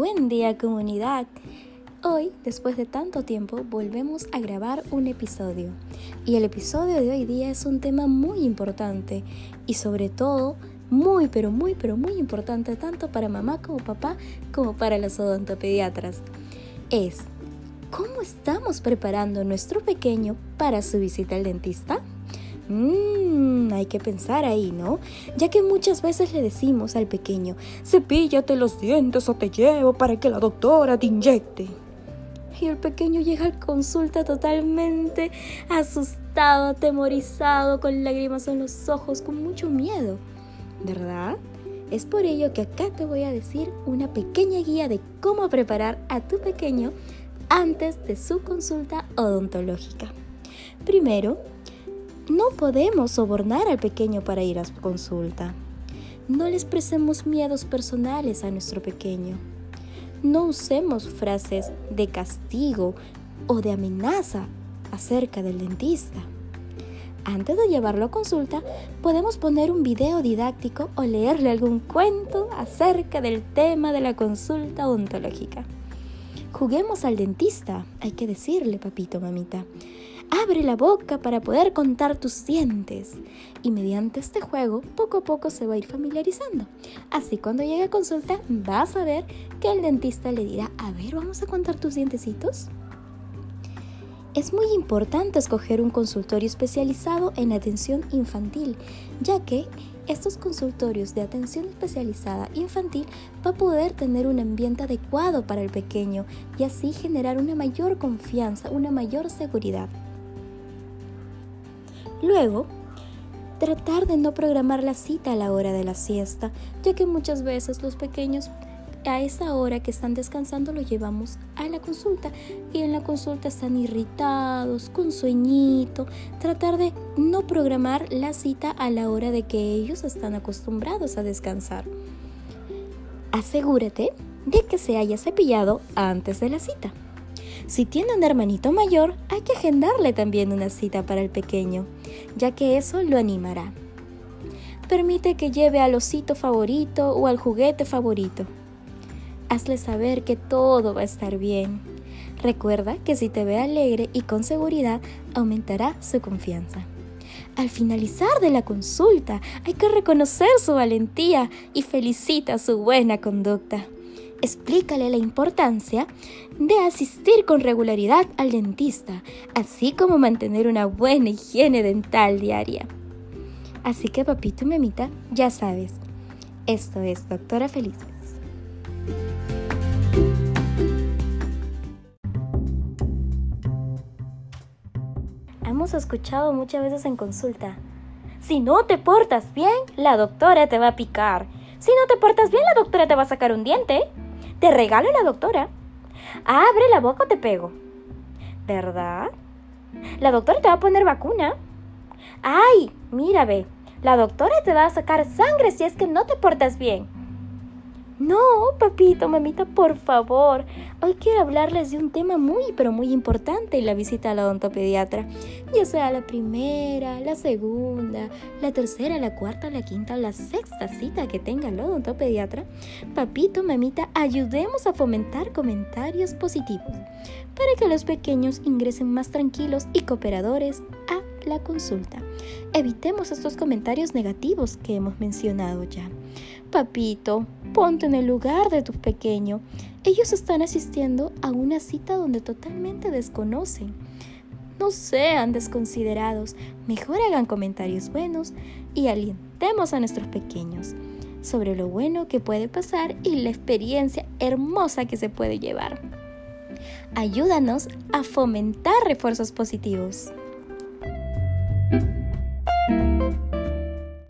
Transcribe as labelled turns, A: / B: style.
A: buen día comunidad. Hoy, después de tanto tiempo, volvemos a grabar un episodio. Y el episodio de hoy día es un tema muy importante y sobre todo muy, pero muy, pero muy importante tanto para mamá como papá como para los odontopediatras. Es, ¿cómo estamos preparando nuestro pequeño para su visita al dentista? Mmm, hay que pensar ahí, ¿no? Ya que muchas veces le decimos al pequeño, cepíllate los dientes o te llevo para que la doctora te inyecte. Y el pequeño llega a consulta totalmente asustado, atemorizado, con lágrimas en los ojos, con mucho miedo. ¿Verdad? Es por ello que acá te voy a decir una pequeña guía de cómo preparar a tu pequeño antes de su consulta odontológica. Primero, no podemos sobornar al pequeño para ir a su consulta. No le expresemos miedos personales a nuestro pequeño. No usemos frases de castigo o de amenaza acerca del dentista. Antes de llevarlo a consulta, podemos poner un video didáctico o leerle algún cuento acerca del tema de la consulta odontológica. Juguemos al dentista, hay que decirle, papito, mamita. Abre la boca para poder contar tus dientes. Y mediante este juego, poco a poco se va a ir familiarizando. Así cuando llegue a consulta, vas a ver que el dentista le dirá, a ver, vamos a contar tus dientecitos. Es muy importante escoger un consultorio especializado en atención infantil, ya que estos consultorios de atención especializada infantil va a poder tener un ambiente adecuado para el pequeño y así generar una mayor confianza, una mayor seguridad. Luego, tratar de no programar la cita a la hora de la siesta, ya que muchas veces los pequeños a esa hora que están descansando los llevamos a la consulta y en la consulta están irritados, con sueñito. Tratar de no programar la cita a la hora de que ellos están acostumbrados a descansar. Asegúrate de que se haya cepillado antes de la cita. Si tiene un hermanito mayor, hay que agendarle también una cita para el pequeño, ya que eso lo animará. Permite que lleve al osito favorito o al juguete favorito. Hazle saber que todo va a estar bien. Recuerda que si te ve alegre y con seguridad, aumentará su confianza. Al finalizar de la consulta, hay que reconocer su valentía y felicita su buena conducta explícale la importancia de asistir con regularidad al dentista, así como mantener una buena higiene dental diaria. Así que papito y mamita, ya sabes, esto es Doctora Felices. Hemos escuchado muchas veces en consulta, si no te portas bien, la doctora te va a picar. Si no te portas bien, la doctora te va a sacar un diente. Te regalo la doctora. Abre la boca o te pego. ¿Verdad? La doctora te va a poner vacuna. Ay, mira, ve. La doctora te va a sacar sangre si es que no te portas bien. No, papito, mamita, por favor. Hoy quiero hablarles de un tema muy, pero muy importante la visita a la odontopediatra. Ya sea la primera, la segunda, la tercera, la cuarta, la quinta, la sexta cita que tenga el odontopediatra. Papito, mamita, ayudemos a fomentar comentarios positivos para que los pequeños ingresen más tranquilos y cooperadores a la consulta. Evitemos estos comentarios negativos que hemos mencionado ya. Papito, ponte en el lugar de tu pequeño. Ellos están asistiendo a una cita donde totalmente desconocen. No sean desconsiderados, mejor hagan comentarios buenos y alientemos a nuestros pequeños sobre lo bueno que puede pasar y la experiencia hermosa que se puede llevar. Ayúdanos a fomentar refuerzos positivos.